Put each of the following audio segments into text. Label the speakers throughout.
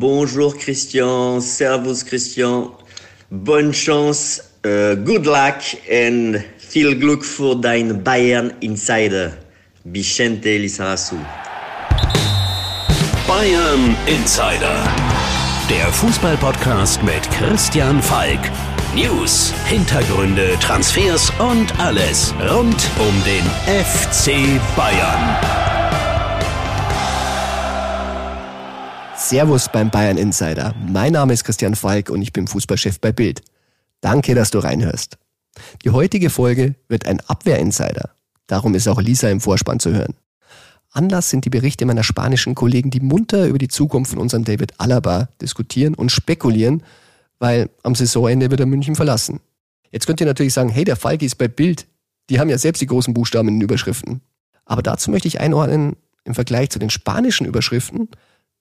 Speaker 1: bonjour Christian, servus Christian, bonne chance, uh, good luck and viel Glück für dein Bayern Insider, Vicente Lizarazu.
Speaker 2: Bayern Insider, der Fußballpodcast mit Christian Falk. News, Hintergründe, Transfers und alles rund um den FC Bayern.
Speaker 3: Servus beim Bayern Insider. Mein Name ist Christian Falk und ich bin Fußballchef bei Bild. Danke, dass du reinhörst. Die heutige Folge wird ein Abwehrinsider. Darum ist auch Lisa im Vorspann zu hören. Anlass sind die Berichte meiner spanischen Kollegen, die munter über die Zukunft von unserem David Alaba diskutieren und spekulieren, weil am Saisonende wird er München verlassen. Jetzt könnt ihr natürlich sagen, hey, der Falki ist bei Bild. Die haben ja selbst die großen Buchstaben in den Überschriften. Aber dazu möchte ich einordnen, im Vergleich zu den spanischen Überschriften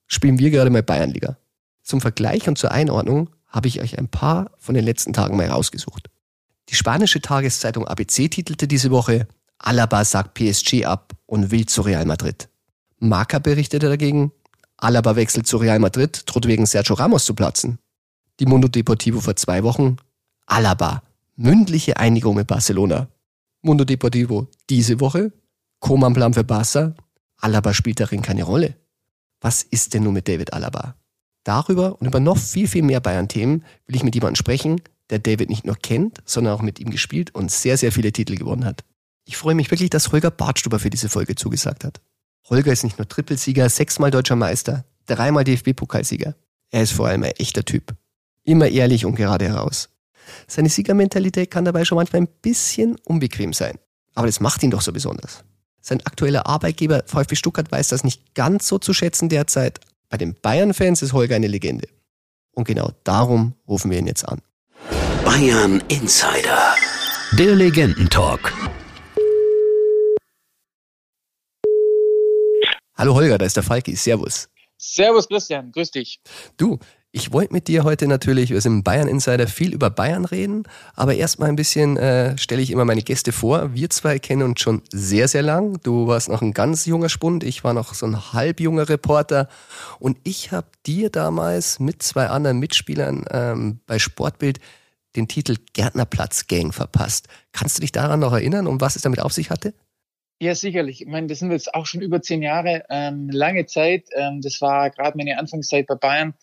Speaker 3: spielen wir gerade mal Bayernliga. Zum Vergleich und zur Einordnung habe ich euch ein paar von den letzten Tagen mal rausgesucht. Die spanische Tageszeitung ABC titelte diese Woche Alaba sagt PSG ab und will zu Real Madrid. Marca berichtete dagegen, Alaba wechselt zu Real Madrid, droht wegen Sergio Ramos zu platzen. Die Mundo Deportivo vor zwei Wochen. Alaba. Mündliche Einigung mit Barcelona. Mundo Deportivo diese Woche. Koman-Plan für Barca. Alaba spielt darin keine Rolle. Was ist denn nun mit David Alaba? Darüber und über noch viel, viel mehr Bayern-Themen will ich mit jemandem sprechen, der David nicht nur kennt, sondern auch mit ihm gespielt und sehr, sehr viele Titel gewonnen hat. Ich freue mich wirklich, dass Holger Bartstuber für diese Folge zugesagt hat. Holger ist nicht nur Trippelsieger, sechsmal deutscher Meister, dreimal DFB-Pokalsieger. Er ist vor allem ein echter Typ. Immer ehrlich und gerade heraus. Seine Siegermentalität kann dabei schon manchmal ein bisschen unbequem sein. Aber das macht ihn doch so besonders. Sein aktueller Arbeitgeber VfB Stuttgart weiß das nicht ganz so zu schätzen derzeit. Bei den Bayern-Fans ist Holger eine Legende. Und genau darum rufen wir ihn jetzt an.
Speaker 2: Bayern Insider. Der Legendentalk.
Speaker 3: Hallo Holger, da ist der Falki. Servus.
Speaker 4: Servus Christian, grüß dich.
Speaker 3: Du, ich wollte mit dir heute natürlich, wir sind Bayern Insider, viel über Bayern reden, aber erstmal ein bisschen äh, stelle ich immer meine Gäste vor. Wir zwei kennen uns schon sehr, sehr lang. Du warst noch ein ganz junger Spund, ich war noch so ein halb junger Reporter und ich habe dir damals mit zwei anderen Mitspielern ähm, bei Sportbild den Titel Gärtnerplatz Gang verpasst. Kannst du dich daran noch erinnern, um was es damit auf sich hatte?
Speaker 4: Ja, sicherlich. Ich meine, das sind jetzt auch schon über zehn Jahre, ähm, lange Zeit. Ähm, das war gerade meine Anfangszeit bei Bayern.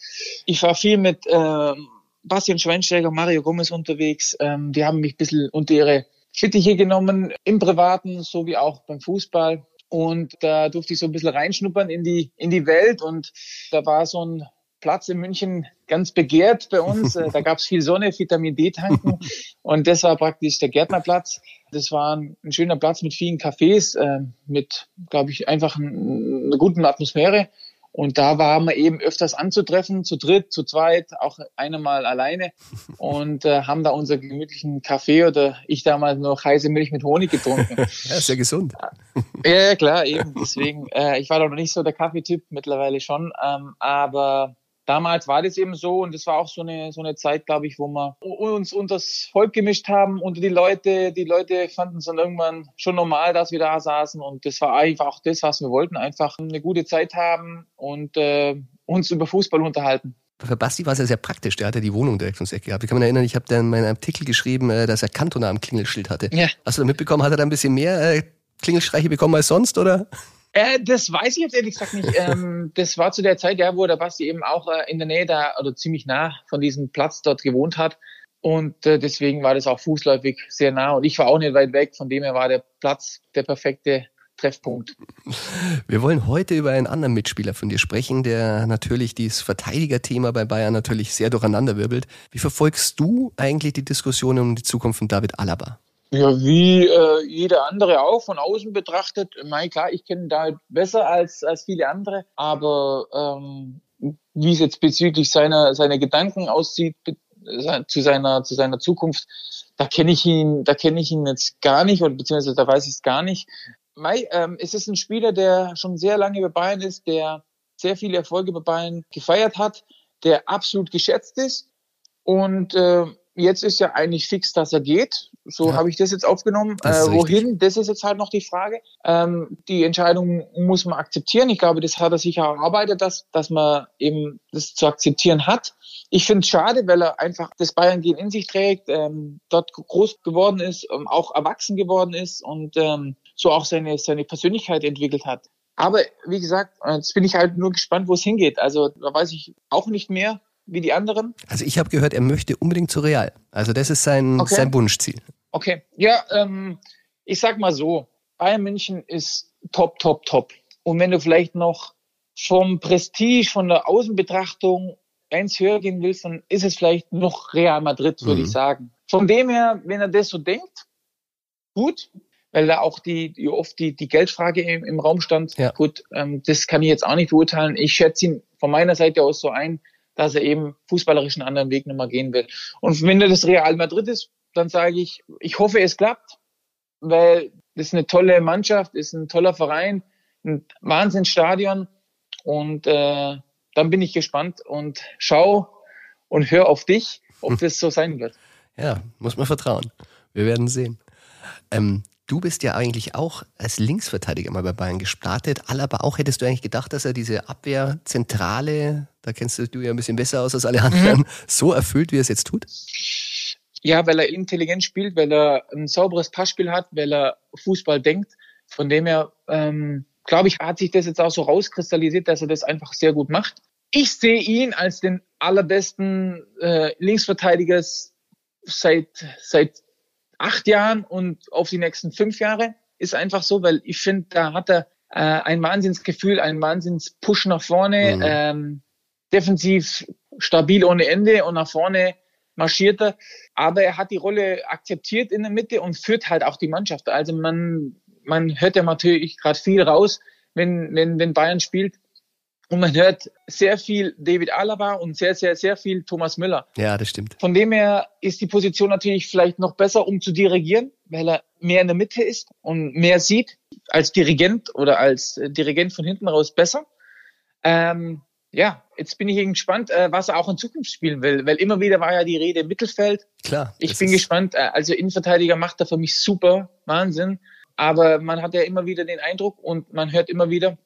Speaker 4: Ich war viel mit ähm, Bastian Schweinsteiger, Mario Gomez unterwegs. Ähm, die haben mich ein bisschen unter ihre Fittiche genommen, im Privaten sowie auch beim Fußball. Und da durfte ich so ein bisschen reinschnuppern in die, in die Welt. Und da war so ein Platz in München ganz begehrt bei uns. Äh, da gab es viel Sonne, Vitamin D tanken und das war praktisch der Gärtnerplatz. Das war ein, schöner Platz mit vielen Cafés, äh, mit, glaube ich, einfach ein, einer guten Atmosphäre. Und da waren wir eben öfters anzutreffen, zu dritt, zu zweit, auch einmal alleine und äh, haben da unseren gemütlichen Kaffee oder ich damals noch heiße Milch mit Honig getrunken.
Speaker 3: ja, sehr gesund.
Speaker 4: Ja, klar, eben. Deswegen, äh, ich war doch noch nicht so der Kaffeetyp, mittlerweile schon. Ähm, aber damals war das eben so und das war auch so eine, so eine Zeit, glaube ich, wo wir uns unter das Volk gemischt haben, unter die Leute. Die Leute fanden es dann irgendwann schon normal, dass wir da saßen und das war einfach auch das, was wir wollten, einfach eine gute Zeit haben und äh, uns über Fußball unterhalten.
Speaker 3: Für Basti war es ja sehr praktisch, der hatte die Wohnung direkt ums Eck gehabt. Ich kann mich erinnern, ich habe dann meinen Artikel geschrieben, äh, dass er Kantona am Klingelschild hatte. Ja. Hast du da mitbekommen, hat er da ein bisschen mehr äh, Klingelstreiche bekommen als sonst, oder?
Speaker 4: Äh, das weiß ich jetzt ehrlich gesagt nicht. Ähm, das war zu der Zeit, ja, wo der Basti eben auch äh, in der Nähe da oder ziemlich nah von diesem Platz dort gewohnt hat. Und äh, deswegen war das auch fußläufig sehr nah. Und ich war auch nicht weit weg. Von dem her war der Platz der perfekte Treffpunkt.
Speaker 3: Wir wollen heute über einen anderen Mitspieler von dir sprechen, der natürlich dieses Verteidigerthema bei Bayern natürlich sehr durcheinanderwirbelt. Wie verfolgst du eigentlich die Diskussion um die Zukunft von David Alaba?
Speaker 4: Ja, wie äh, jeder andere auch von außen betrachtet. Mein, klar, ich kenne da halt besser als, als viele andere, aber ähm, wie es jetzt bezüglich seiner, seiner Gedanken aussieht zu seiner, zu seiner Zukunft, da kenne ich ihn, da kenne ich ihn jetzt gar nicht oder beziehungsweise da weiß ich es gar nicht. Mai, ähm, es ist ein Spieler, der schon sehr lange bei Bayern ist, der sehr viele Erfolge bei Bayern gefeiert hat, der absolut geschätzt ist und äh, jetzt ist ja eigentlich fix, dass er geht. So
Speaker 3: Ja.
Speaker 4: habe ich das jetzt aufgenommen.
Speaker 3: Das
Speaker 4: Äh, wohin, das ist jetzt halt noch die Frage. Ähm, die Entscheidung muss man akzeptieren. Ich glaube, das hat er sich erarbeitet, dass, dass man eben das zu akzeptieren hat. Ich finde es schade, weil er einfach das Bayern-Gehen in sich trägt, ähm, dort groß geworden ist, ähm, auch erwachsen geworden ist und ähm, so auch seine, seine Persönlichkeit entwickelt hat. Aber wie gesagt, äh, jetzt bin ich halt nur gespannt, wo es hingeht. Also da weiß ich auch nicht mehr wie die anderen.
Speaker 3: Also ich habe gehört, er möchte unbedingt zu Real. Also das ist sein,
Speaker 4: Okay.
Speaker 3: sein Wunschziel.
Speaker 4: Okay, ja, ähm, ich sag mal so, Bayern München ist top, top, top. Und wenn du vielleicht noch vom Prestige, von der Außenbetrachtung eins höher gehen willst, dann ist es vielleicht noch Real Madrid, würde
Speaker 3: Mhm.
Speaker 4: ich sagen. Von dem her, wenn er das so denkt, gut, weil da auch die, die oft die, die Geldfrage im, im Raum stand.
Speaker 3: Ja.
Speaker 4: Gut, ähm, das kann ich jetzt auch nicht beurteilen. Ich schätze ihn von meiner Seite aus so ein, dass er eben fußballerischen anderen Weg nochmal gehen will. Und wenn er das Real Madrid ist, dann sage ich, ich hoffe, es klappt, weil das ist eine tolle Mannschaft, ist ein toller Verein, ein Wahnsinnsstadion und äh, dann bin ich gespannt und schau und hör auf dich, ob das so sein wird.
Speaker 3: Ja, muss man vertrauen. Wir werden sehen. Ähm, du bist ja eigentlich auch als Linksverteidiger mal bei Bayern gestartet. Alaba auch, hättest du eigentlich gedacht, dass er diese Abwehrzentrale, da kennst du ja ein bisschen besser aus als alle anderen, so erfüllt, wie er es jetzt tut?
Speaker 4: Ja, weil er intelligent spielt, weil er ein sauberes Passspiel hat, weil er Fußball denkt. Von dem her, ähm, glaube ich, hat sich das jetzt auch so rauskristallisiert, dass er das einfach sehr gut macht. Ich sehe ihn als den allerbesten äh, Linksverteidiger seit, seit acht Jahren und auf die nächsten fünf Jahre. Ist einfach so, weil ich finde, da hat er äh, ein Wahnsinnsgefühl, einen Wahnsinns-Push nach vorne,
Speaker 3: Mhm.
Speaker 4: ähm, defensiv stabil ohne Ende und nach vorne marschiert er. Aber er hat die Rolle akzeptiert in der Mitte und führt halt auch die Mannschaft. Also man, man hört ja natürlich gerade viel raus, wenn, wenn, wenn Bayern spielt. Und man hört sehr viel David Alaba und sehr, sehr, sehr viel Thomas Müller.
Speaker 3: Ja, das stimmt.
Speaker 4: Von dem her ist die Position natürlich vielleicht noch besser, um zu dirigieren, weil er mehr in der Mitte ist und mehr sieht als Dirigent oder als Dirigent von hinten raus besser. Ähm, ja, jetzt bin ich gespannt, äh, was er auch in Zukunft spielen will, weil immer wieder war ja die Rede im Mittelfeld.
Speaker 3: Klar.
Speaker 4: Ich
Speaker 3: das
Speaker 4: bin gespannt. Äh, also Innenverteidiger macht er für mich super, Wahnsinn. Aber man hat ja immer wieder den Eindruck und man hört immer wieder,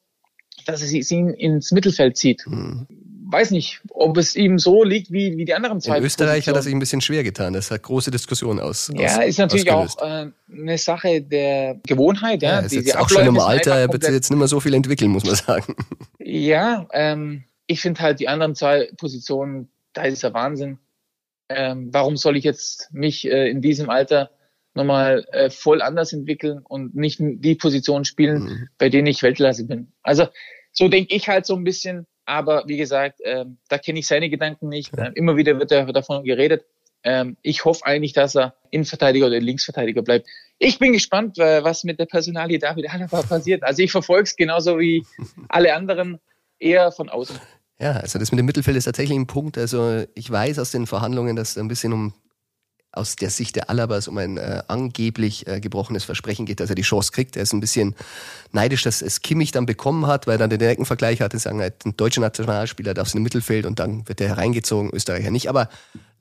Speaker 4: dass es ihn ins Mittelfeld zieht.
Speaker 3: Mhm.
Speaker 4: Weiß nicht, ob es ihm so liegt wie, wie die anderen zwei.
Speaker 3: In Österreich hat
Speaker 4: Positionen.
Speaker 3: sich ein bisschen schwer getan. Das hat große Diskussionen aus.
Speaker 4: Ja,
Speaker 3: aus,
Speaker 4: ist natürlich
Speaker 3: ausgelöst.
Speaker 4: auch äh, eine Sache der Gewohnheit. Ja,
Speaker 3: Ja, ist
Speaker 4: Diese
Speaker 3: jetzt auch schon im Alter, er wird jetzt nicht mehr so viel entwickeln, muss man sagen.
Speaker 4: Ja, ähm, ich finde halt die anderen zwei Positionen, da ist der Wahnsinn. Ähm, warum soll ich jetzt mich äh, in diesem Alter nochmal äh, voll anders entwickeln und nicht die Position spielen,
Speaker 3: Mhm.
Speaker 4: bei denen ich Weltklasse bin? Also so denke ich halt so ein bisschen. Aber wie gesagt, ähm, da kenne ich seine Gedanken nicht. Ähm, immer wieder wird er davon geredet. Ähm, ich hoffe eigentlich, dass er Innenverteidiger oder Linksverteidiger bleibt. Ich bin gespannt, äh, was mit der Personalie David Alaba passiert. Also ich verfolge es genauso wie alle anderen eher von außen.
Speaker 3: Ja, also das mit dem Mittelfeld ist tatsächlich ein Punkt. Also ich weiß aus den Verhandlungen, dass es ein bisschen um aus der Sicht der Alabas um ein äh, angeblich äh, gebrochenes Versprechen geht, dass er die Chance kriegt. Er ist ein bisschen neidisch, dass es Kimmich dann bekommen hat, weil er dann den direkten Vergleich hatte, sagen ein deutscher Nationalspieler darf im Mittelfeld und dann wird er hereingezogen, Österreicher nicht. Aber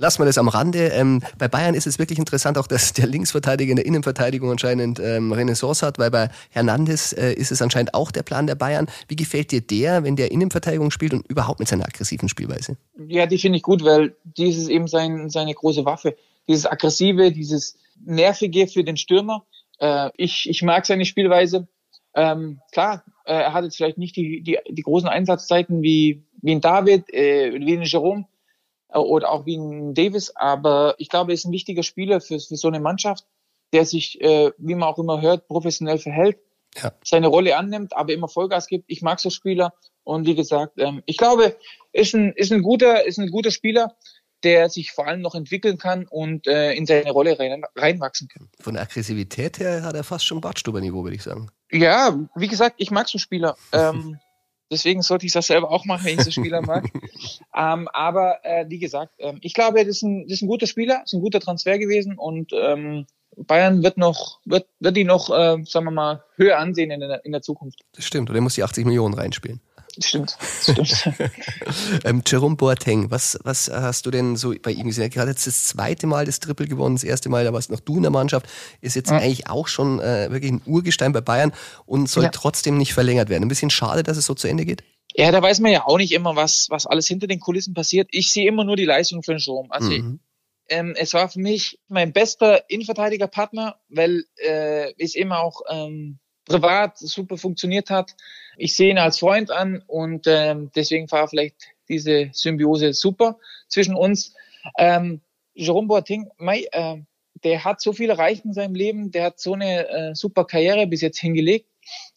Speaker 3: lassen wir das am Rande. Ähm, bei Bayern ist es wirklich interessant auch, dass der Linksverteidiger in der Innenverteidigung anscheinend ähm, Renaissance hat, weil bei Hernandez äh, ist es anscheinend auch der Plan der Bayern. Wie gefällt dir der, wenn der Innenverteidigung spielt und überhaupt mit seiner aggressiven Spielweise?
Speaker 4: Ja, die finde ich gut, weil dies ist eben sein, seine große Waffe. Dieses Aggressive, dieses Nervige für den Stürmer. Äh, ich, ich mag seine Spielweise. Ähm, klar, äh, er hat jetzt vielleicht nicht die, die, die großen Einsatzzeiten wie, wie ein David, äh, wie ein Jerome oder auch wie ein Davis, aber ich glaube, er ist ein wichtiger Spieler für, für so eine Mannschaft, der sich, äh, wie man auch immer hört, professionell verhält,
Speaker 3: Ja.
Speaker 4: seine Rolle annimmt, aber immer Vollgas gibt. Ich mag so Spieler und wie gesagt, ähm, ich glaube, ist ein, ist ein guter, ist ein guter Spieler, der sich vor allem noch entwickeln kann und äh, in seine Rolle rein, reinwachsen kann.
Speaker 3: Von der Aggressivität her hat er fast schon Bartstuber-Niveau, würde ich sagen.
Speaker 4: Ja, wie gesagt, ich mag so Spieler. Ähm, deswegen sollte ich das selber auch machen, wenn ich so Spieler mag. ähm, aber äh, wie gesagt, ähm, ich glaube, das ist, ein, das ist ein guter Spieler, ist ein guter Transfer gewesen und ähm, Bayern wird noch, wird, wird die noch, äh, sagen wir mal, höher ansehen in der, in der Zukunft.
Speaker 3: Das stimmt. Und er muss die 80 Millionen reinspielen.
Speaker 4: Stimmt, stimmt.
Speaker 3: ähm, Jerome Boateng, was, was hast du denn so bei ihm gesehen? Er gerade jetzt das zweite Mal das Triple gewonnen, das erste Mal, da warst noch du in der Mannschaft, ist jetzt ja. eigentlich auch schon äh, wirklich ein Urgestein bei Bayern und soll ja. trotzdem nicht verlängert werden. Ein bisschen schade, dass es so zu Ende geht?
Speaker 4: Ja, da weiß man ja auch nicht immer, was, was alles hinter den Kulissen passiert. Ich sehe immer nur die Leistung von Jerome. Also mhm. ähm, es war für mich mein bester Innenverteidigerpartner, weil äh, es immer auch ähm, privat super funktioniert hat. Ich sehe ihn als Freund an und ähm, deswegen war vielleicht diese Symbiose super zwischen uns. Ähm, Jerome Boateng, Mai, äh, der hat so viel erreicht in seinem Leben, der hat so eine äh, super Karriere bis jetzt hingelegt.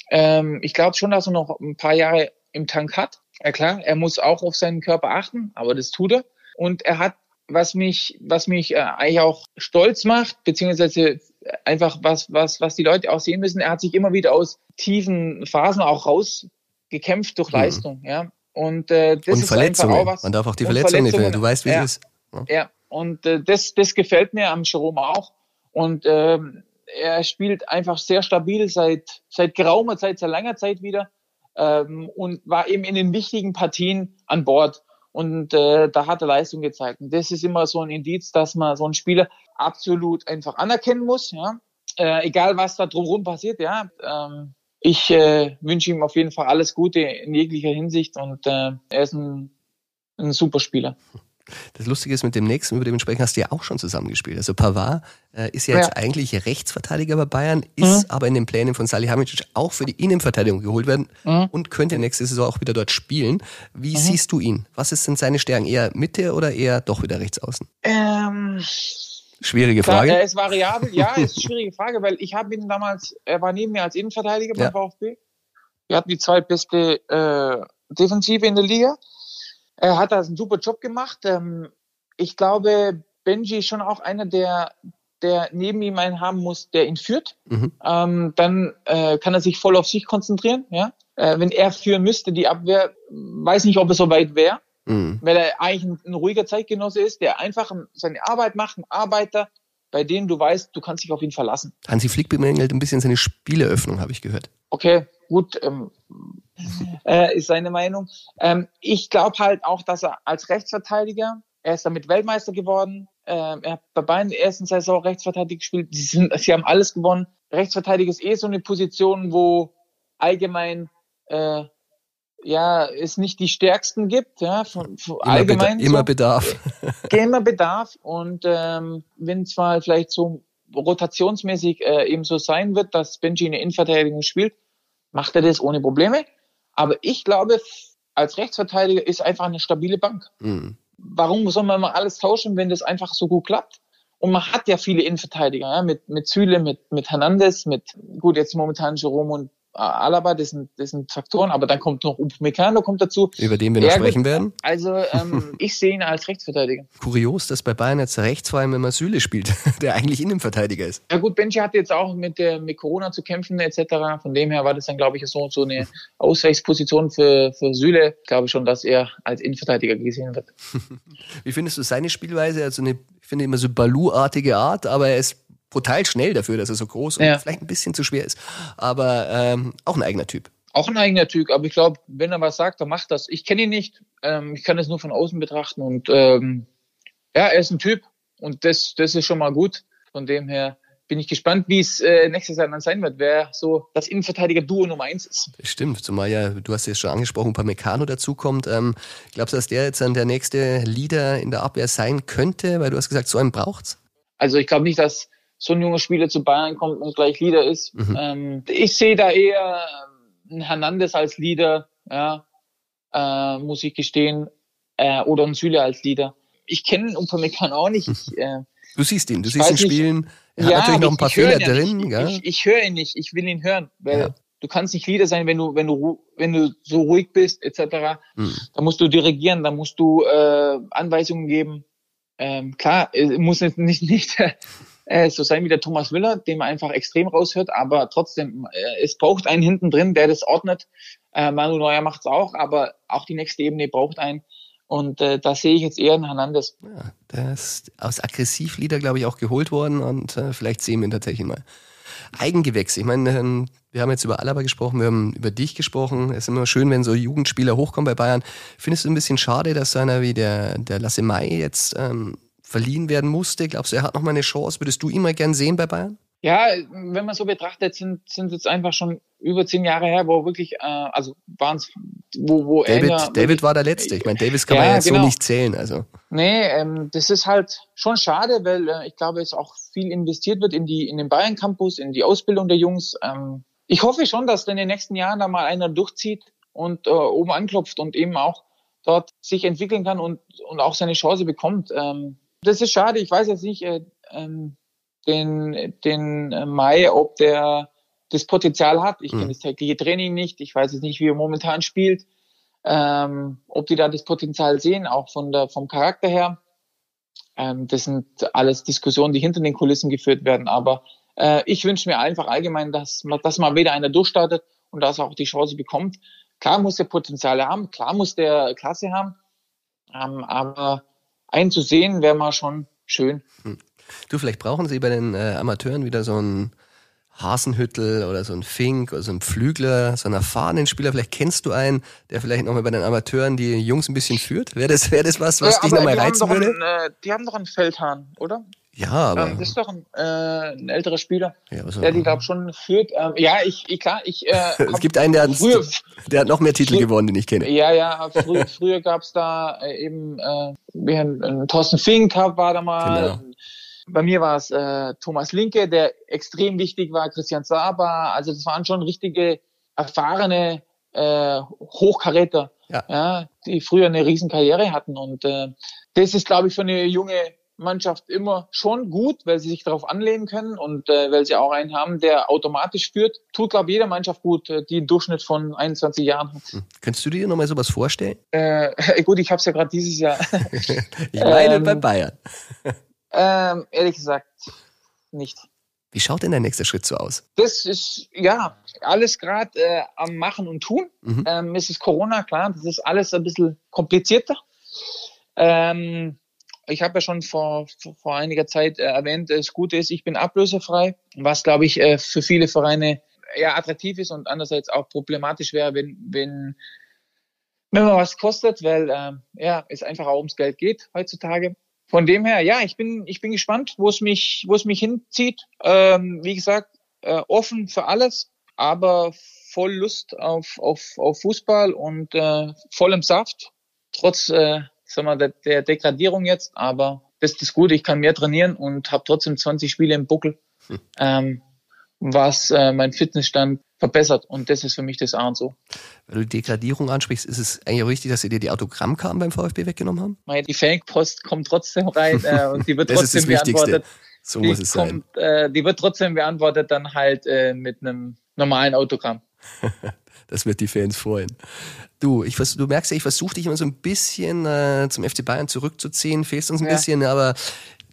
Speaker 4: Ähm, ich glaube schon, dass er noch ein paar Jahre im Tank hat. Ja klar, er muss auch auf seinen Körper achten, aber das tut er. Und er hat, was mich, was mich äh, eigentlich auch stolz macht, beziehungsweise einfach was, was, was die Leute auch sehen müssen. Er hat sich immer wieder aus tiefen Phasen auch rausgekämpft durch mhm. Leistung, ja. Und äh, das
Speaker 3: und ist Verletzungen. auch was. Man darf auch die Verletzungen nicht verlieren. Du weißt, wie
Speaker 4: ja,
Speaker 3: es ist.
Speaker 4: Ja, ja. und äh, das, das gefällt mir am Jerome auch. Und ähm, er spielt einfach sehr stabil seit, seit geraumer Zeit, seit langer Zeit wieder ähm, und war eben in den wichtigen Partien an Bord. Und äh, da hat er Leistung gezeigt. Und das ist immer so ein Indiz, dass man so einen Spieler absolut einfach anerkennen muss, ja. Äh, egal was da drumherum passiert, ja. Ähm, ich äh, wünsche ihm auf jeden Fall alles Gute in jeglicher Hinsicht und äh, er ist ein, ein super Spieler.
Speaker 3: Das Lustige ist, mit dem nächsten, über den sprechen, hast du ja auch schon zusammengespielt. Also Pavard äh, ist ja, ja, jetzt eigentlich Rechtsverteidiger bei Bayern, ist mhm. aber in den Plänen von Salihamidzic auch für die Innenverteidigung geholt werden mhm. und könnte nächste Saison auch wieder dort spielen. Wie mhm. siehst du ihn? Was ist denn seine Stärken? Eher Mitte oder eher doch wieder rechts außen? Ähm, schwierige Frage.
Speaker 4: er ist variabel, ja, ist eine schwierige Frage, weil ich habe ihn damals, er war neben mir als Innenverteidiger beim ja. VfB. Wir hatten die zweitbeste äh, Defensive in der Liga. Er hat da einen super Job gemacht. Ähm, ich glaube, Benji ist schon auch einer, der, der neben ihm einen haben muss, der ihn führt. Mhm. Ähm, dann äh, kann er sich voll auf sich konzentrieren. Ja? Äh, wenn er führen müsste, die Abwehr, weiß nicht, ob er so weit wäre. Mhm. Weil er eigentlich ein, ein, ruhiger Zeitgenosse ist, der einfach seine Arbeit macht, ein Arbeiter, bei dem du weißt, du kannst dich auf ihn verlassen.
Speaker 3: Hansi Flick bemängelt ein bisschen seine Spieleröffnung, habe ich gehört.
Speaker 4: Okay, gut. Ähm, äh, ist seine Meinung. Ähm, ich glaube halt auch, dass er als Rechtsverteidiger, er ist damit Weltmeister geworden, ähm, er hat bei beiden der ersten Saison Rechtsverteidiger gespielt, sie, sind, sie haben alles gewonnen. Rechtsverteidiger ist eh so eine Position, wo allgemein äh, ja es nicht die stärksten gibt, ja, von, von
Speaker 3: immer allgemein. Beda immer Bedarf.
Speaker 4: immer Bedarf und ähm, wenn zwar vielleicht so rotationsmäßig äh, eben so sein wird, dass Benji eine Innenverteidigung spielt, macht er das ohne Probleme. Aber ich glaube, als Rechtsverteidiger ist einfach eine stabile Bank. Mhm. Warum soll man mal alles tauschen, wenn das einfach so gut klappt? Und man hat ja viele Innenverteidiger, ja, mit, mit Süle, mit, mit Hernandez, mit, gut, jetzt momentan Jerome und Alaba, das sind, das sind Faktoren, aber dann kommt noch Upamecano kommt dazu.
Speaker 3: Über den wir noch sprechen werden.
Speaker 4: Also ähm, ich sehe ihn als Rechtsverteidiger.
Speaker 3: Kurios, dass bei Bayern jetzt rechts vor allem immer Süle spielt, der eigentlich Innenverteidiger ist.
Speaker 4: Ja gut, Benji hatte jetzt auch mit, der, mit Corona zu kämpfen etc. Von dem her war das dann, glaube ich, so, so eine Ausweichsposition für, für Süle. Ich glaube schon, dass er als Innenverteidiger gesehen wird.
Speaker 3: Wie findest du seine Spielweise? Also eine, ich finde immer so Balu-artige Art, aber er ist brutal schnell dafür, dass er so groß ja. und vielleicht ein bisschen zu schwer ist. Aber ähm, auch ein eigener Typ.
Speaker 4: Auch ein eigener Typ, aber ich glaube, wenn er was sagt, dann macht das. Ich kenne ihn nicht, ähm, ich kann es nur von außen betrachten und ähm, ja, er ist ein Typ und das, das ist schon mal gut. Von dem her bin ich gespannt, wie es äh, nächstes Jahr dann sein wird, wer so das Innenverteidiger-Duo Nummer eins ist.
Speaker 3: Stimmt, zumal ja, du hast ja schon angesprochen, ein paar Meccano dazukommt. Ähm, glaubst du, dass der jetzt dann der nächste Leader in der Abwehr sein könnte? Weil du hast gesagt, so einen braucht's.
Speaker 4: Also ich glaube nicht, dass so ein junger Spieler zu Bayern kommt und gleich Leader ist. Mhm. Ähm, ich sehe da eher einen Hernandez als Leader, ja, äh, muss ich gestehen, äh, oder einen Süle als Leader. Ich kenne Upamecano auch nicht. Ich, äh,
Speaker 3: du siehst ihn, du siehst ihn spielen. Er
Speaker 4: ja,
Speaker 3: hat natürlich noch ein paar Fehler drin.
Speaker 4: Nicht.
Speaker 3: Ja?
Speaker 4: Ich, ich höre ihn nicht, ich will ihn hören, weil ja. du kannst nicht Leader sein, wenn du, wenn du, wenn du so ruhig bist, etc. Mhm. Da musst du dirigieren, da musst du äh, Anweisungen geben. Ähm, klar, muss jetzt nicht, nicht äh, so sein wie der Thomas Müller, den man einfach extrem raushört, aber trotzdem, äh, es braucht einen hinten drin, der das ordnet. Äh, Manu Neuer macht's auch, aber auch die nächste Ebene braucht einen. Und äh, da sehe ich jetzt eher einen Hernandez.
Speaker 3: Ja, der ist aus Aggressivlieder, glaube ich, auch geholt worden und äh, vielleicht sehen wir ihn tatsächlich mal. Eigengewächse. Ich meine, ähm, wir haben jetzt über Alaba gesprochen, wir haben über dich gesprochen. Es ist immer schön, wenn so Jugendspieler hochkommen bei Bayern. Findest du ein bisschen schade, dass so einer wie der, der Lasse Mai jetzt ähm, verliehen werden musste? Glaubst du, er hat noch mal eine Chance? Würdest du ihn mal gern sehen bei Bayern?
Speaker 4: Ja, wenn man so betrachtet, sind sind jetzt einfach schon über zehn Jahre her, wo wirklich, äh, also waren es, wo, wo
Speaker 3: David, er David wirklich, war der Letzte. Ich meine, Davis kann ja, man jetzt genau. so nicht zählen. Also.
Speaker 4: Nee, ähm, das ist halt schon schade, weil äh, ich glaube, es auch viel investiert wird in die in den Bayern Campus, in die Ausbildung der Jungs. Ähm, ich hoffe schon, dass in den nächsten Jahren da mal einer durchzieht und äh, oben anklopft und eben auch dort sich entwickeln kann und, und auch seine Chance bekommt. Ähm, das ist schade. Ich weiß jetzt nicht, äh, ähm, den, den Mai, ob der das Potenzial hat. Ich mhm. kenne das tägliche Training nicht. Ich weiß jetzt nicht, wie er momentan spielt. Ähm, ob die da das Potenzial sehen, auch von der, vom Charakter her. Ähm, das sind alles Diskussionen, die hinter den Kulissen geführt werden. Aber äh, ich wünsche mir einfach allgemein, dass, man, dass mal wieder einer durchstartet und dass er auch die Chance bekommt. Klar muss der Potenziale haben, klar muss der Klasse haben. Ähm, aber einen zu sehen wäre mal schon schön. Hm.
Speaker 3: Du, vielleicht brauchen sie bei den äh, Amateuren wieder so ein Hasenhüttel oder so ein Fink oder so ein Pflügler, so einen erfahrenen Spieler. Vielleicht kennst du einen, der vielleicht nochmal bei den Amateuren die Jungs ein bisschen führt. Wäre das, wäre das was, was ja, dich nochmal reizen würde?
Speaker 4: Einen, äh, die haben doch einen Feldhahn, oder?
Speaker 3: Ja, aber.
Speaker 4: Ähm, das ist doch ein, äh, ein älterer Spieler, ja, der die, glaube schon führt. Ähm, ja, ich, ich, klar, ich. Äh,
Speaker 3: es gibt einen, der, früher, hat, der hat noch mehr Titel gewonnen, den ich kenne.
Speaker 4: Ja, ja, früher, früher gab es da äh, eben, äh, wie ein, ein Thorsten Fink war da mal. Genau bei mir war es äh, Thomas Linke, der extrem wichtig war, Christian Saba. Also das waren schon richtige, erfahrene äh, Hochkaräter, ja. ja. die früher eine riesen Karriere hatten. Und äh, das ist, glaube ich, für eine junge Mannschaft immer schon gut, weil sie sich darauf anlehnen können und äh, weil sie auch einen haben, der automatisch führt. Tut, glaube ich, jeder Mannschaft gut, äh, die einen Durchschnitt von 21 Jahren hat. Hm.
Speaker 3: Könntest du dir nochmal sowas vorstellen?
Speaker 4: Äh, gut, ich habe es ja gerade dieses Jahr.
Speaker 3: ich meine ähm, bei Bayern.
Speaker 4: Ähm, ehrlich gesagt, nicht.
Speaker 3: Wie schaut denn der nächste Schritt so aus?
Speaker 4: Das ist ja alles gerade äh, am Machen und Tun. Mhm. Ähm, es ist Corona, klar, das ist alles ein bisschen komplizierter. Ähm, ich habe ja schon vor, vor einiger Zeit äh, erwähnt, das Gute ist, ich bin ablösefrei, was glaube ich äh, für viele Vereine ja attraktiv ist und andererseits auch problematisch wäre, wenn, wenn, wenn man was kostet, weil äh, ja, es einfach auch ums Geld geht heutzutage. Von dem her, ja, ich bin, ich bin gespannt, wo es mich, wo es mich hinzieht. Ähm, wie gesagt, äh, offen für alles, aber voll Lust auf, auf, auf Fußball und äh, voll im Saft. Trotz äh, sagen wir, der, der Degradierung jetzt, aber das ist Gute, ich kann mehr trainieren und habe trotzdem 20 Spiele im Buckel, hm. ähm, was äh, mein Fitnessstand verbessert. Und das ist für mich das A und so.
Speaker 3: Wenn du Degradierung ansprichst, ist es eigentlich auch richtig, dass sie dir die Autogrammkarten beim VfB weggenommen haben?
Speaker 4: Die Fake-Post kommt trotzdem rein äh, und die wird trotzdem beantwortet.
Speaker 3: So die muss es kommt,
Speaker 4: sein. Äh, die wird trotzdem beantwortet dann halt äh, mit einem normalen Autogramm.
Speaker 3: das wird die Fans freuen. Du, ich, du merkst ja, ich versuche dich immer so ein bisschen äh, zum FC Bayern zurückzuziehen, fehlst uns ein ja. bisschen, aber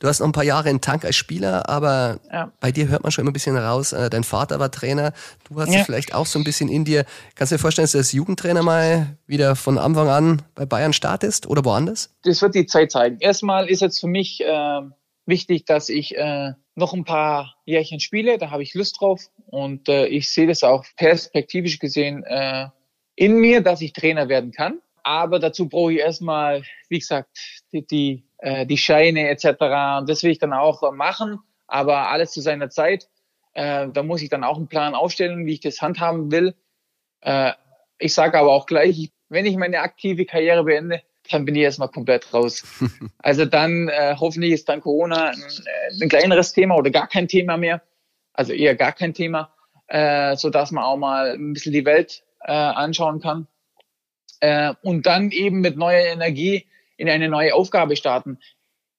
Speaker 3: Du hast noch ein paar Jahre in Tank als Spieler, aber ja. bei dir hört man schon immer ein bisschen raus. Äh, dein Vater war Trainer. Du hast ja. es vielleicht auch so ein bisschen in dir. Kannst du dir vorstellen, dass du als Jugendtrainer mal wieder von Anfang an bei Bayern startest oder woanders?
Speaker 4: Das wird die Zeit zeigen. Erstmal ist jetzt für mich äh, wichtig, dass ich äh, noch ein paar Jährchen spiele. Da habe ich Lust drauf. Und äh, ich sehe das auch perspektivisch gesehen äh, in mir, dass ich Trainer werden kann. Aber dazu brauche ich erstmal, wie gesagt, die, die äh, die Scheine etc. Und das will ich dann auch machen, aber alles zu seiner Zeit. Äh, da muss ich dann auch einen Plan aufstellen, wie ich das handhaben will. Äh, ich sage aber auch gleich, wenn ich meine aktive Karriere beende, dann bin ich erstmal komplett raus. Also dann äh, hoffentlich ist dann Corona ein, äh, ein kleineres Thema oder gar kein Thema mehr. Also eher gar kein Thema, äh, so dass man auch mal ein bisschen die Welt äh, anschauen kann. Äh, und dann eben mit neuer Energie in eine neue Aufgabe starten.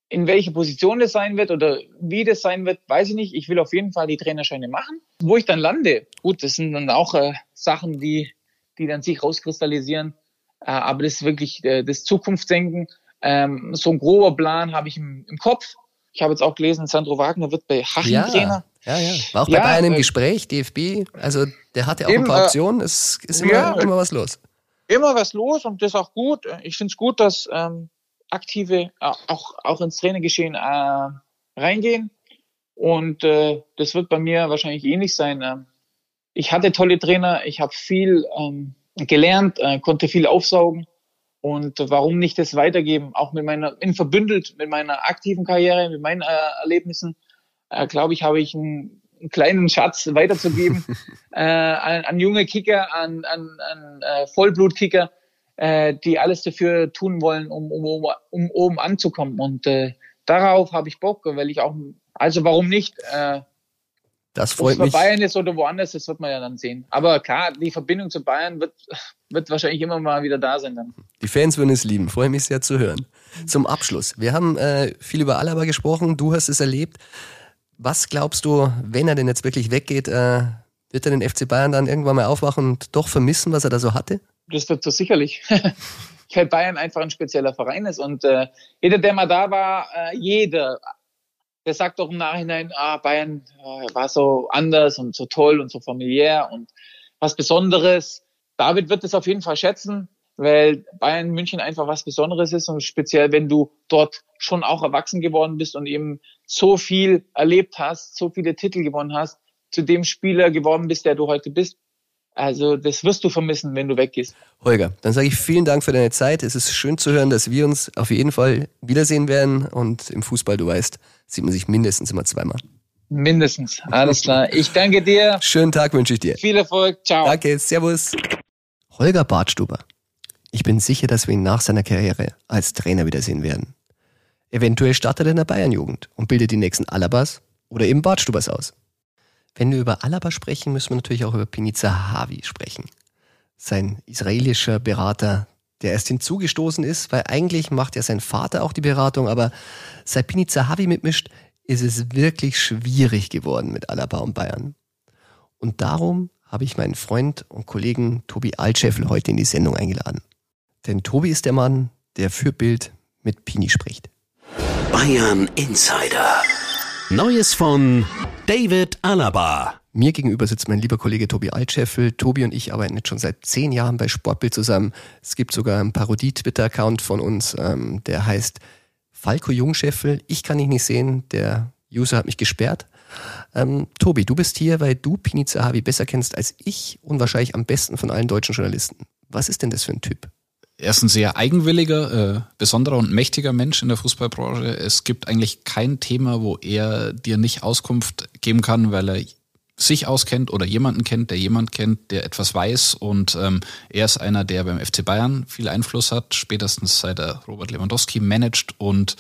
Speaker 4: In welche Position das sein wird oder wie das sein wird, weiß ich nicht. Ich will auf jeden Fall die Trainerscheine machen. Wo ich dann lande, gut, das sind dann auch äh, Sachen, die, die dann sich rauskristallisieren. Äh, aber das ist wirklich äh, das Zukunftsdenken. Ähm, so ein grober Plan habe ich im, im Kopf. Ich habe jetzt auch gelesen, Sandro Wagner wird bei Haching ja, Trainer.
Speaker 3: Ja, ja. War auch bei ja, Bayern im äh, Gespräch, DFB. Also der hatte auch eben, ein paar äh, Optionen. Es ist immer, ja, immer was los
Speaker 4: immer was los und das ist auch gut. Ich finde es gut, dass ähm, Aktive auch, auch ins Trainergeschehen äh, reingehen Und äh, das wird bei mir wahrscheinlich ähnlich sein. Ähm, ich hatte tolle Trainer, ich habe viel ähm, gelernt, äh, konnte viel aufsaugen. Und warum nicht das weitergeben? Auch mit meiner, in verbündelt mit meiner aktiven Karriere, mit meinen äh, Erlebnissen, äh, glaube ich, habe ich einen, einen, kleinen Schatz weiterzugeben äh, an, an, junge Kicker, an, an, an äh, Vollblutkicker, äh, die alles dafür tun wollen, um, um, um, um oben anzukommen. Und äh, darauf habe ich Bock, weil ich auch, also warum nicht? Äh,
Speaker 3: das freut
Speaker 4: Ob
Speaker 3: es
Speaker 4: bei Bayern ist oder woanders, das wird man ja dann sehen. Aber klar, die Verbindung zu Bayern wird, wird wahrscheinlich immer mal wieder da sein dann.
Speaker 3: Die Fans würden es lieben. Freue mich sehr zu hören. Zum Abschluss. Wir haben äh, viel über Alaba gesprochen. Du hast es erlebt. Was glaubst du, wenn er denn jetzt wirklich weggeht, äh, wird er den FC Bayern dann irgendwann mal aufwachen und doch vermissen, was er da so hatte?
Speaker 4: Das wird so sicherlich. Weil Bayern einfach ein spezieller Verein ist. Und äh, jeder, der mal da war, äh, jeder, der sagt doch im Nachhinein, ah, Bayern äh, war so anders und so toll und so familiär und was Besonderes. David wird es auf jeden Fall schätzen, weil Bayern München einfach was Besonderes ist und speziell, wenn du dort schon auch erwachsen geworden bist und eben so viel erlebt hast, so viele Titel gewonnen hast, zu dem Spieler geworden bist, der du heute bist. Also das wirst du vermissen, wenn du weggehst.
Speaker 3: Holger, dann sage ich vielen Dank für deine Zeit. Es ist schön zu hören, dass wir uns auf jeden Fall wiedersehen werden. Und im Fußball, du weißt, sieht man sich mindestens immer zweimal.
Speaker 4: Mindestens, alles klar. Ich danke dir.
Speaker 3: Schönen Tag wünsche ich dir.
Speaker 4: Viel Erfolg, ciao.
Speaker 3: Danke, servus. Holger Bartstuber. Ich bin sicher, dass wir ihn nach seiner Karriere als Trainer wiedersehen werden. Eventuell startet er in der Bayernjugend und bildet die nächsten Alabas oder eben Bartstubers aus. Wenn wir über Alaba sprechen, müssen wir natürlich auch über Piniza Havi sprechen. Sein israelischer Berater, der erst hinzugestoßen ist, weil eigentlich macht ja sein Vater auch die Beratung, aber seit Piniza Havi mitmischt, ist es wirklich schwierig geworden mit Alaba und Bayern. Und darum habe ich meinen Freund und Kollegen Tobi Altscheffel heute in die Sendung eingeladen. Denn Tobi ist der Mann, der für Bild mit Pini spricht.
Speaker 2: Bayern Insider. Neues von David Alaba.
Speaker 3: Mir gegenüber sitzt mein lieber Kollege Tobi Altscheffel. Tobi und ich arbeiten jetzt schon seit zehn Jahren bei Sportbild zusammen. Es gibt sogar einen Parodie-Twitter-Account von uns, ähm, der heißt Falco Jungscheffel. Ich kann ihn nicht sehen, der User hat mich gesperrt. Ähm, Tobi, du bist hier, weil du Pini Zahavi besser kennst als ich und wahrscheinlich am besten von allen deutschen Journalisten. Was ist denn das für ein Typ?
Speaker 5: Er ist ein sehr eigenwilliger, äh, besonderer und mächtiger Mensch in der Fußballbranche. Es gibt eigentlich kein Thema, wo er dir nicht Auskunft geben kann, weil er sich auskennt oder jemanden kennt, der jemand kennt, der etwas weiß. Und ähm, er ist einer, der beim FC Bayern viel Einfluss hat, spätestens seit er Robert Lewandowski managt und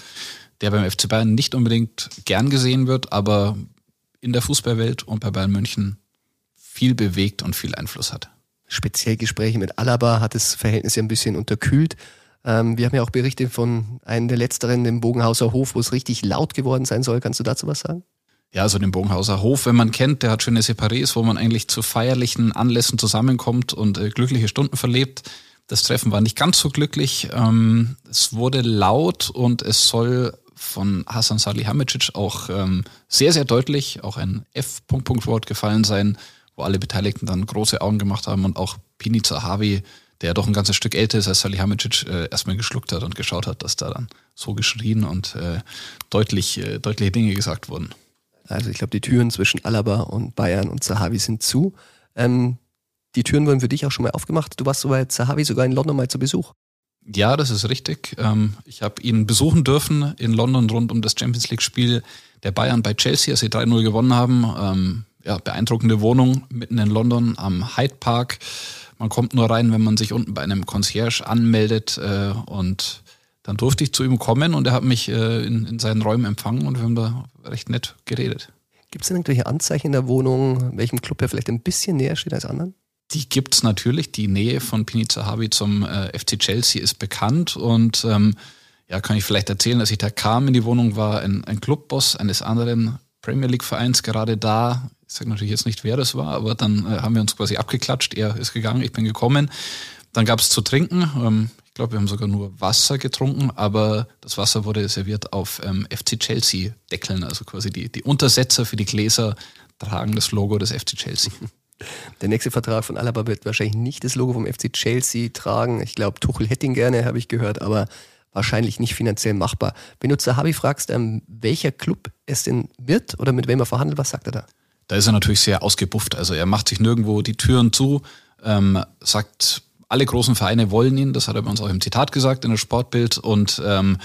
Speaker 5: der beim FC Bayern nicht unbedingt gern gesehen wird, aber in der Fußballwelt und bei Bayern München viel bewegt und viel Einfluss hat
Speaker 3: speziell Gespräche mit Alaba hat das Verhältnis ja ein bisschen unterkühlt. Ähm, wir haben ja auch Berichte von einem der letzteren, dem Bogenhauser Hof, wo es richtig laut geworden sein soll. Kannst du dazu was sagen?
Speaker 5: Ja, also den Bogenhauser Hof, wenn man kennt, der hat schöne Separés, wo man eigentlich zu feierlichen Anlässen zusammenkommt und äh, glückliche Stunden verlebt. Das Treffen war nicht ganz so glücklich. Ähm, es wurde laut und es soll von Hassan Salihamidzic auch ähm, sehr, sehr deutlich auch ein F-Punkt-Punkt-Wort gefallen sein wo alle Beteiligten dann große Augen gemacht haben und auch Pini Zahavi, der doch ein ganzes Stück älter ist als Salihamidzic, äh, erstmal geschluckt hat und geschaut hat, dass da dann so geschrien und äh, deutlich, äh, deutliche Dinge gesagt wurden.
Speaker 3: Also ich glaube, die Türen zwischen Alaba und Bayern und Zahavi sind zu. Ähm, die Türen wurden für dich auch schon mal aufgemacht. Du warst bei Zahavi sogar in London mal zu Besuch.
Speaker 5: Ja, das ist richtig. Ähm, ich habe ihn besuchen dürfen in London rund um das Champions League-Spiel der Bayern bei Chelsea, als sie 3-0 gewonnen haben. Ähm, ja, beeindruckende Wohnung mitten in London am Hyde Park. Man kommt nur rein, wenn man sich unten bei einem Concierge anmeldet äh, und dann durfte ich zu ihm kommen und er hat mich äh, in, in seinen Räumen empfangen und wir haben da recht nett geredet.
Speaker 3: Gibt es denn irgendwelche Anzeichen in der Wohnung, welchem Club er vielleicht ein bisschen näher steht als anderen?
Speaker 5: Die gibt es natürlich. Die Nähe von Pini Zahavi zum äh, FC Chelsea ist bekannt und ähm, ja, kann ich vielleicht erzählen, als ich da kam in die Wohnung, war ein, ein Clubboss eines anderen Premier League Vereins gerade da ich sage natürlich jetzt nicht, wer das war, aber dann äh, haben wir uns quasi abgeklatscht. Er ist gegangen, ich bin gekommen. Dann gab es zu trinken. Ähm, ich glaube, wir haben sogar nur Wasser getrunken, aber das Wasser wurde serviert auf ähm, FC Chelsea Deckeln, also quasi die, die Untersetzer für die Gläser tragen das Logo des FC Chelsea.
Speaker 3: Der nächste Vertrag von Alaba wird wahrscheinlich nicht das Logo vom FC Chelsea tragen. Ich glaube, Tuchel hätte ihn gerne, habe ich gehört, aber wahrscheinlich nicht finanziell machbar. Wenn du Zahavi fragst, ähm, welcher Club es denn wird oder mit wem er verhandelt, was sagt er da?
Speaker 5: Da ist er natürlich sehr ausgebufft. Also er macht sich nirgendwo die Türen zu, ähm, sagt, alle großen Vereine wollen ihn, das hat er bei uns auch im Zitat gesagt in der Sportbild. Und ähm,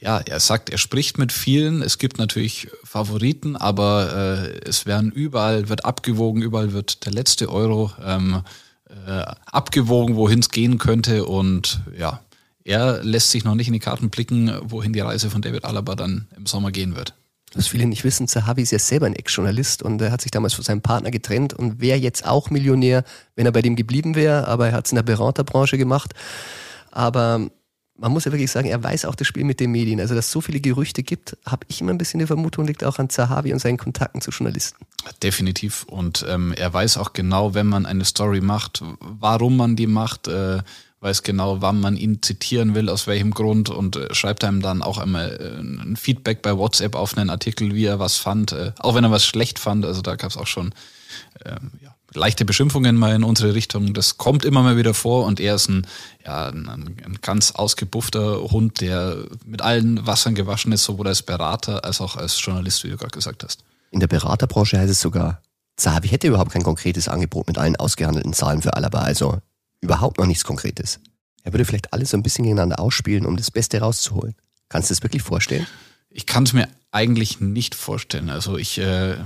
Speaker 5: ja, er sagt, er spricht mit vielen. Es gibt natürlich Favoriten, aber äh, es werden überall, wird abgewogen, überall wird der letzte Euro ähm, äh, abgewogen, wohin es gehen könnte. Und ja, er lässt sich noch nicht in die Karten blicken, wohin die Reise von David Alaba dann im Sommer gehen wird.
Speaker 3: Was viele nicht wissen, Zahavi ist ja selber ein Ex-Journalist und er hat sich damals von seinem Partner getrennt und wäre jetzt auch Millionär, wenn er bei dem geblieben wäre, aber er hat es in der Beraterbranche gemacht. Aber man muss ja wirklich sagen, er weiß auch das Spiel mit den Medien. Also, dass es so viele Gerüchte gibt, habe ich immer ein bisschen die Vermutung, liegt auch an Zahavi und seinen Kontakten zu Journalisten.
Speaker 5: Definitiv. Und ähm, er weiß auch genau, wenn man eine Story macht, warum man die macht. Äh, weiß genau, wann man ihn zitieren will, aus welchem Grund und äh, schreibt einem dann auch einmal äh, ein Feedback bei WhatsApp auf einen Artikel, wie er was fand, äh, auch wenn er was schlecht fand. Also da gab es auch schon ähm, ja, leichte Beschimpfungen mal in unsere Richtung. Das kommt immer mal wieder vor und er ist ein, ja, ein, ein ganz ausgebuffter Hund, der mit allen Wassern gewaschen ist, sowohl als Berater als auch als Journalist, wie du gerade gesagt hast.
Speaker 3: In der Beraterbranche heißt es sogar, Zahavi hätte überhaupt kein konkretes Angebot mit allen ausgehandelten Zahlen für Alaba. Also überhaupt noch nichts Konkretes. Er würde vielleicht alles so ein bisschen gegeneinander ausspielen, um das Beste rauszuholen. Kannst du das wirklich vorstellen?
Speaker 5: Ich kann es mir eigentlich nicht vorstellen. Also ich, äh,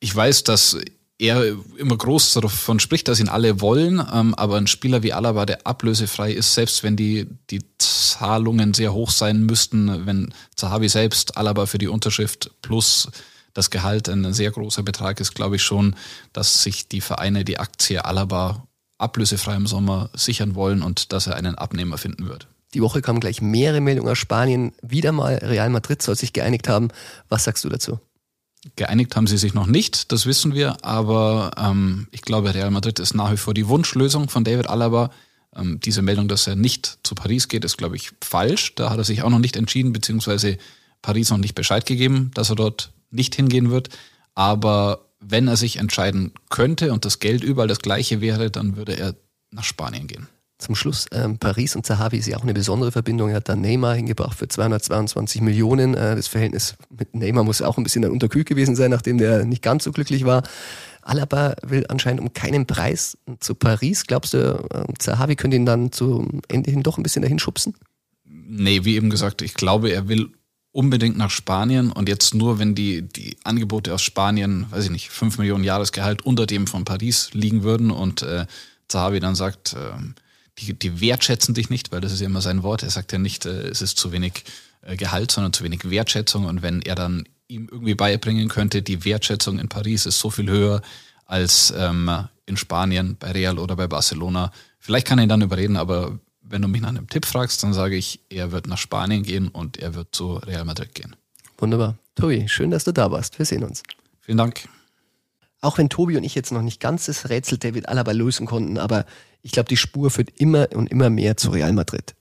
Speaker 5: ich weiß, dass er immer groß davon spricht, dass ihn alle wollen, ähm, aber ein Spieler wie Alaba, der ablösefrei ist, selbst wenn die, die Zahlungen sehr hoch sein müssten, wenn Zahavi selbst Alaba für die Unterschrift plus das Gehalt ein sehr großer Betrag ist, glaube ich schon, dass sich die Vereine die Aktie Alaba ablösefrei im Sommer sichern wollen und dass er einen Abnehmer finden wird.
Speaker 3: Die Woche kamen gleich mehrere Meldungen aus Spanien. Wieder mal Real Madrid soll sich geeinigt haben. Was sagst du dazu?
Speaker 5: Geeinigt haben sie sich noch nicht, das wissen wir, aber ähm, ich glaube, Real Madrid ist nach wie vor die Wunschlösung von David Alaba. Ähm, diese Meldung, dass er nicht zu Paris geht, ist, glaube ich, falsch. Da hat er sich auch noch nicht entschieden, beziehungsweise Paris noch nicht Bescheid gegeben, dass er dort nicht hingehen wird. Aber wenn er sich entscheiden könnte und das Geld überall das gleiche wäre, dann würde er nach Spanien gehen.
Speaker 3: Zum Schluss, ähm, Paris und Zahavi ist ja auch eine besondere Verbindung. Er hat dann Neymar hingebracht für 222 Millionen. Äh, das Verhältnis mit Neymar muss auch ein bisschen dann unterkühlt gewesen sein, nachdem der nicht ganz so glücklich war. Alaba will anscheinend um keinen Preis zu Paris. Glaubst du, äh, Zahavi könnte ihn dann zum Ende hin doch ein bisschen dahin schubsen?
Speaker 5: Nee, wie eben gesagt, ich glaube, er will unbedingt nach Spanien und jetzt nur, wenn die, die Angebote aus Spanien, weiß ich nicht, 5 Millionen Jahresgehalt unter dem von Paris liegen würden und äh, Zahavi dann sagt, äh, die, die wertschätzen dich nicht, weil das ist ja immer sein Wort. Er sagt ja nicht, äh, es ist zu wenig äh, Gehalt, sondern zu wenig Wertschätzung. Und wenn er dann ihm irgendwie beibringen könnte, die Wertschätzung in Paris ist so viel höher als ähm, in Spanien, bei Real oder bei Barcelona. Vielleicht kann er ihn dann überreden, aber wenn du mich nach einem Tipp fragst, dann sage ich, er wird nach Spanien gehen und er wird zu Real Madrid gehen.
Speaker 3: Wunderbar. Tobi, schön, dass du da warst. Wir sehen uns.
Speaker 5: Vielen Dank.
Speaker 3: Auch wenn Tobi und ich jetzt noch nicht ganz das Rätsel David Alaba lösen konnten, aber ich glaube, die Spur führt immer und immer mehr zu Real Madrid.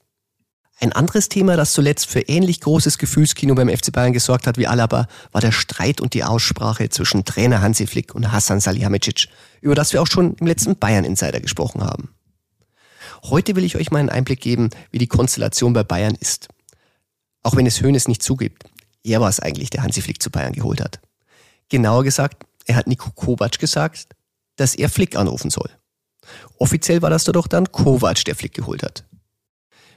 Speaker 3: Ein anderes Thema, das zuletzt für ähnlich großes Gefühlskino beim FC Bayern gesorgt hat wie Alaba, war der Streit und die Aussprache zwischen Trainer Hansi Flick und Hassan Salihamidzic, über das wir auch schon im letzten Bayern Insider gesprochen haben. Heute will ich euch mal einen Einblick geben, wie die Konstellation bei Bayern ist. Auch wenn es Hönes nicht zugibt. Er war es eigentlich, der Hansi Flick zu Bayern geholt hat. Genauer gesagt, er hat Nico Kovac gesagt, dass er Flick anrufen soll. Offiziell war das doch dann Kovac, der Flick geholt hat.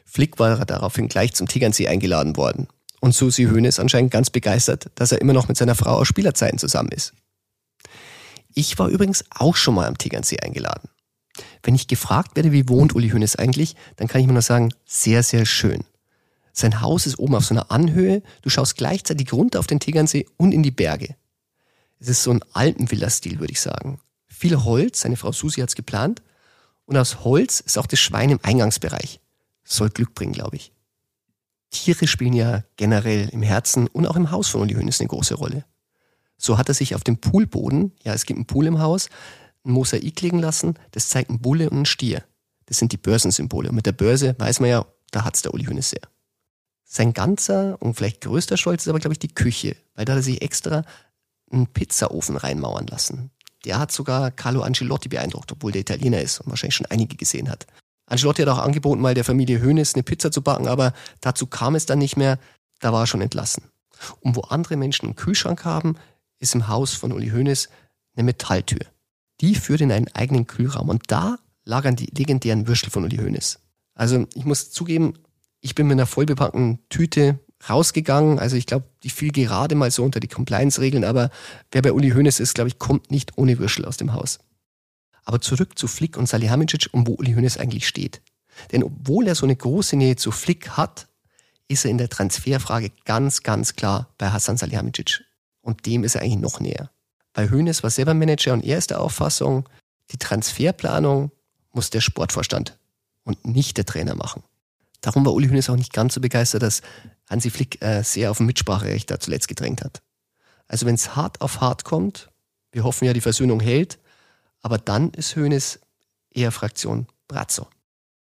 Speaker 3: Flick war daraufhin gleich zum Tegernsee eingeladen worden. Und Susi ist anscheinend ganz begeistert, dass er immer noch mit seiner Frau aus Spielerzeiten zusammen ist. Ich war übrigens auch schon mal am Tegernsee eingeladen. Wenn ich gefragt werde, wie wohnt Uli Hoeneß eigentlich, dann kann ich mir nur sagen, sehr, sehr schön. Sein Haus ist oben auf so einer Anhöhe, du schaust gleichzeitig runter auf den Tegernsee und in die Berge. Es ist so ein Alpenvilla-Stil, würde ich sagen. Viel Holz, seine Frau Susi hat's geplant. Und aus Holz ist auch das Schwein im Eingangsbereich. soll Glück bringen, glaube ich. Tiere spielen ja generell im Herzen und auch im Haus von Uli Hoeneß eine große Rolle. So hat er sich auf dem Poolboden, ja, es gibt einen Pool im Haus, ein Mosaik legen lassen, das zeigt einen Bulle und einen Stier. Das sind die Börsensymbole. Und mit der Börse weiß man ja, da hat's der Uli Hoeneß sehr. Sein ganzer und vielleicht größter Stolz ist aber, glaube ich, die Küche, weil da hat er sich extra einen Pizzaofen reinmauern lassen. Der hat sogar Carlo Ancelotti beeindruckt, obwohl der Italiener ist und wahrscheinlich schon einige gesehen hat. Ancelotti hat auch angeboten, mal der Familie Hoeneß eine Pizza zu backen, aber dazu kam es dann nicht mehr. Da war er schon entlassen. Und wo andere Menschen einen Kühlschrank haben, ist im Haus von Uli Hoeneß eine Metalltür. Die führt in einen eigenen Kühlraum und da lagern die legendären Würstel von Uli Hoeneß. Also ich muss zugeben, ich bin mit einer vollbepackten Tüte rausgegangen. Also ich glaube, die fiel gerade mal so unter die Compliance-Regeln, aber wer bei Uli Hoeneß ist, glaube ich, kommt nicht ohne Würstel aus dem Haus. Aber zurück zu Flick und Salihamidzic und wo Uli Hoeneß eigentlich steht. Denn obwohl er so eine große Nähe zu Flick hat, ist er in der Transferfrage ganz, ganz klar bei Hassan Salihamidzic. Und dem ist er eigentlich noch näher. Bei Hoeneß war selber Manager und er ist der Auffassung, die Transferplanung muss der Sportvorstand und nicht der Trainer machen. Darum war Uli Hoeneß auch nicht ganz so begeistert, dass Hansi Flick äh, sehr auf ein Mitspracherecht da zuletzt gedrängt hat. Also wenn es hart auf hart kommt, wir hoffen ja, die Versöhnung hält, aber dann ist Hoeneß eher Fraktion Brazzo.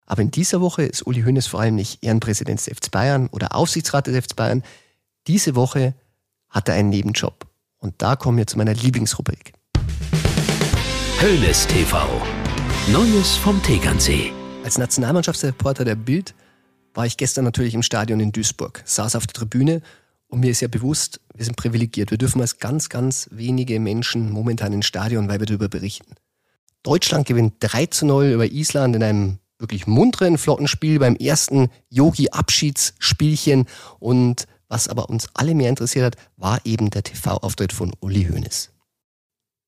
Speaker 3: Aber in dieser Woche ist Uli Hoeneß vor allem nicht Ehrenpräsident des FC Bayern oder Aufsichtsrat des FC Bayern. Diese Woche hat er einen Nebenjob. Und da kommen wir zu meiner Lieblingsrubrik.
Speaker 2: Hoeneß TV. Neues vom Tegernsee.
Speaker 3: Als Nationalmannschaftsreporter der Bild war ich gestern natürlich im Stadion in Duisburg, saß auf der Tribüne und mir ist ja bewusst, wir sind privilegiert. Wir dürfen als ganz, ganz wenige Menschen momentan ins Stadion, weil wir darüber berichten. Deutschland gewinnt 3 zu 0 über Island in einem wirklich munteren, flotten Spiel beim ersten Yogi-Abschiedsspielchen. Und was aber uns alle mehr interessiert hat, war eben der TV-Auftritt von Uli Hoeneß.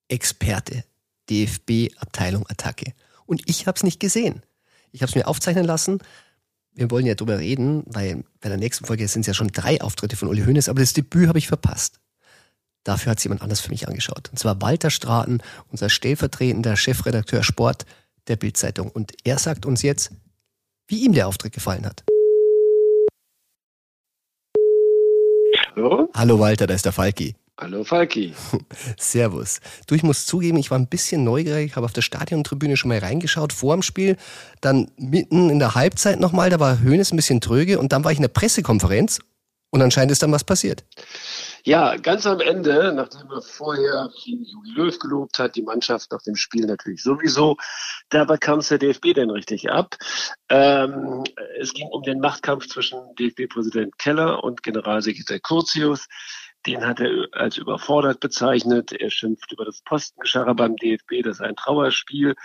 Speaker 3: Experte, DFB-Abteilung Attacke. Und ich habe es nicht gesehen. Ich habe es mir aufzeichnen lassen. Wir wollen ja drüber reden, weil bei der nächsten Folge sind es ja schon drei Auftritte von Uli Hoeneß, aber das Debüt habe ich verpasst. Dafür hat es jemand anders für mich angeschaut. Und zwar Walter Straten, unser stellvertretender Chefredakteur Sport der Bildzeitung. Und er sagt uns jetzt, wie ihm der Auftritt gefallen hat.
Speaker 6: Hallo?
Speaker 3: Hallo Walter, da ist der Falki.
Speaker 6: Hallo Falki.
Speaker 3: Servus. Du, ich muss zugeben, ich war ein bisschen neugierig, habe auf der Stadiontribüne schon mal reingeschaut vor dem Spiel, dann mitten in der Halbzeit nochmal, da war Hönes ein bisschen tröge und dann war ich in der Pressekonferenz und anscheinend ist dann was passiert.
Speaker 6: Ja, ganz am Ende, nachdem er vorher Jogi Löw gelobt hat, die Mannschaft nach dem Spiel natürlich sowieso, da bekam es der DFB denn richtig ab. Ähm, es ging um den Machtkampf zwischen DFB-Präsident Keller und Generalsekretär Curtius. Den hat er als überfordert bezeichnet. Er schimpft über das Postengescharre beim DFB, das ist ein Trauerspiel.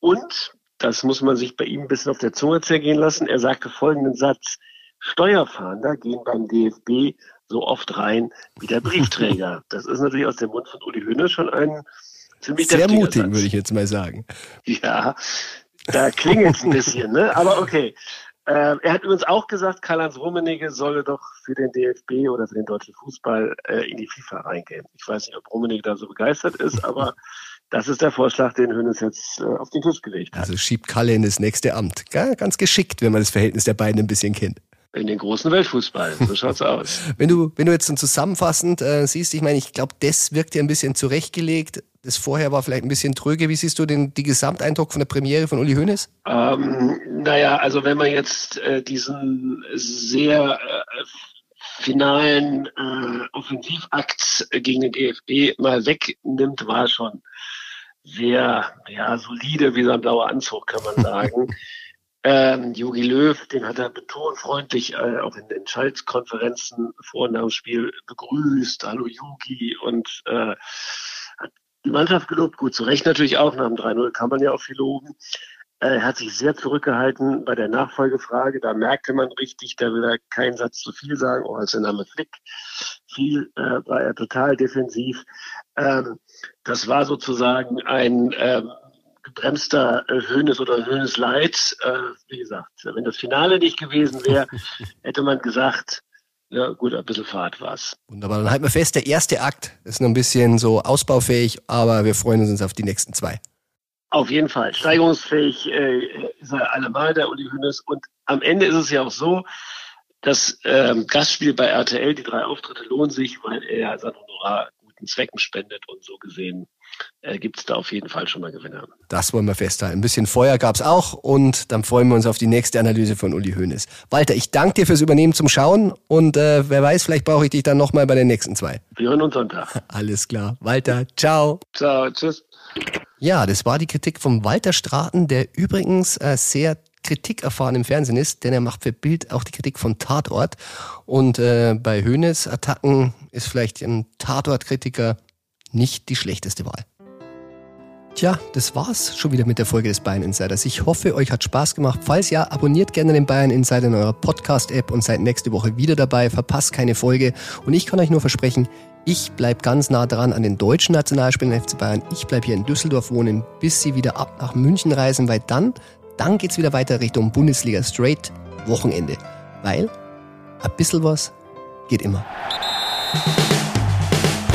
Speaker 6: Und, das muss man sich bei ihm ein bisschen auf der Zunge zergehen lassen, er sagte folgenden Satz, Steuerfahnder gehen beim DFB so oft rein wie der Briefträger. Das ist natürlich aus dem Mund von Uli Höhne schon ein ziemlich
Speaker 3: Sehr mutig, Satz. würde ich jetzt mal sagen.
Speaker 6: Ja, da klingelt es ein bisschen, ne? Aber okay. Äh, er hat übrigens auch gesagt, Karl-Heinz Rummenigge solle doch für den DFB oder für den deutschen Fußball äh, in die FIFA reingehen. Ich weiß nicht, ob Rummenigge da so begeistert ist, aber das ist der Vorschlag, den Hönes jetzt äh, auf den Tisch gelegt hat.
Speaker 3: Also schiebt Kalle in das nächste Amt. Ganz geschickt, wenn man das Verhältnis der beiden ein bisschen kennt
Speaker 6: in den großen Weltfußball. So schaut's aus.
Speaker 3: wenn du, wenn du jetzt dann zusammenfassend äh, siehst, ich meine, ich glaube, das wirkt ja ein bisschen zurechtgelegt. Das vorher war vielleicht ein bisschen tröge. Wie siehst du den die Gesamteindruck von der Premiere von Uli Hoeneß?
Speaker 6: Ähm, naja, also wenn man jetzt äh, diesen sehr äh, finalen äh, Offensivakt gegen den DFB mal wegnimmt, war schon sehr ja, solide wie sein blauer Anzug, kann man sagen. Ähm, Jogi Löw, den hat er betonfreundlich äh, auch in den Schaltkonferenzen vor und nach dem Spiel begrüßt. Hallo Jogi und äh, hat die Mannschaft gelobt. Gut, zu Recht natürlich auch. Nach dem 3-0 kann man ja auch viel loben. Er hat sich sehr zurückgehalten bei der Nachfolgefrage. Da merkte man richtig, da will er keinen Satz zu viel sagen, auch als der Name Flick. Viel äh, war er total defensiv. Ähm, das war sozusagen ein ähm, gebremster äh, Hönes oder Hönes Light. Äh, wie gesagt, wenn das Finale nicht gewesen wäre, hätte man gesagt, ja gut, ein bisschen Fahrt war's.
Speaker 3: Wunderbar, dann halten wir fest, der erste Akt ist noch ein bisschen so ausbaufähig, aber wir freuen uns auf die nächsten zwei.
Speaker 6: Auf jeden Fall. Steigerungsfähig äh, ist er allemal, der Uli Hönes. Und am Ende ist es ja auch so, das ähm, Gastspiel bei RTL, die drei Auftritte lohnen sich, weil er sein Honorar guten Zwecken spendet und so gesehen äh, gibt es da auf jeden Fall schon mal Gewinner.
Speaker 3: Das wollen wir festhalten. Ein bisschen Feuer gab es auch und dann freuen wir uns auf die nächste Analyse von Uli Hoeneß. Walter, ich danke dir fürs Übernehmen zum Schauen und äh, wer weiß, vielleicht brauche ich dich dann nochmal bei den nächsten zwei.
Speaker 6: Wir hören uns Sonntag.
Speaker 3: Alles klar. Walter, ciao.
Speaker 6: Ciao, tschüss.
Speaker 3: Ja, das war die Kritik von Walter Straten, der übrigens äh, sehr Kritik erfahren im Fernsehen ist, denn er macht für Bild auch die Kritik von Tatort. Und äh, bei Hönes Attacken ist vielleicht ein Tatort-Kritiker nicht die schlechteste Wahl. Tja, das war's schon wieder mit der Folge des Bayern Insiders. Ich hoffe, euch hat Spaß gemacht. Falls ja, abonniert gerne den Bayern Insider in eurer Podcast-App und seid nächste Woche wieder dabei. Verpasst keine Folge. Und ich kann euch nur versprechen, ich bleib ganz nah dran an den deutschen Nationalspielen FC Bayern. Ich bleib hier in Düsseldorf wohnen, bis sie wieder ab nach München reisen, weil dann, dann geht's wieder weiter Richtung Bundesliga Straight Wochenende. Weil ein bisschen was geht immer.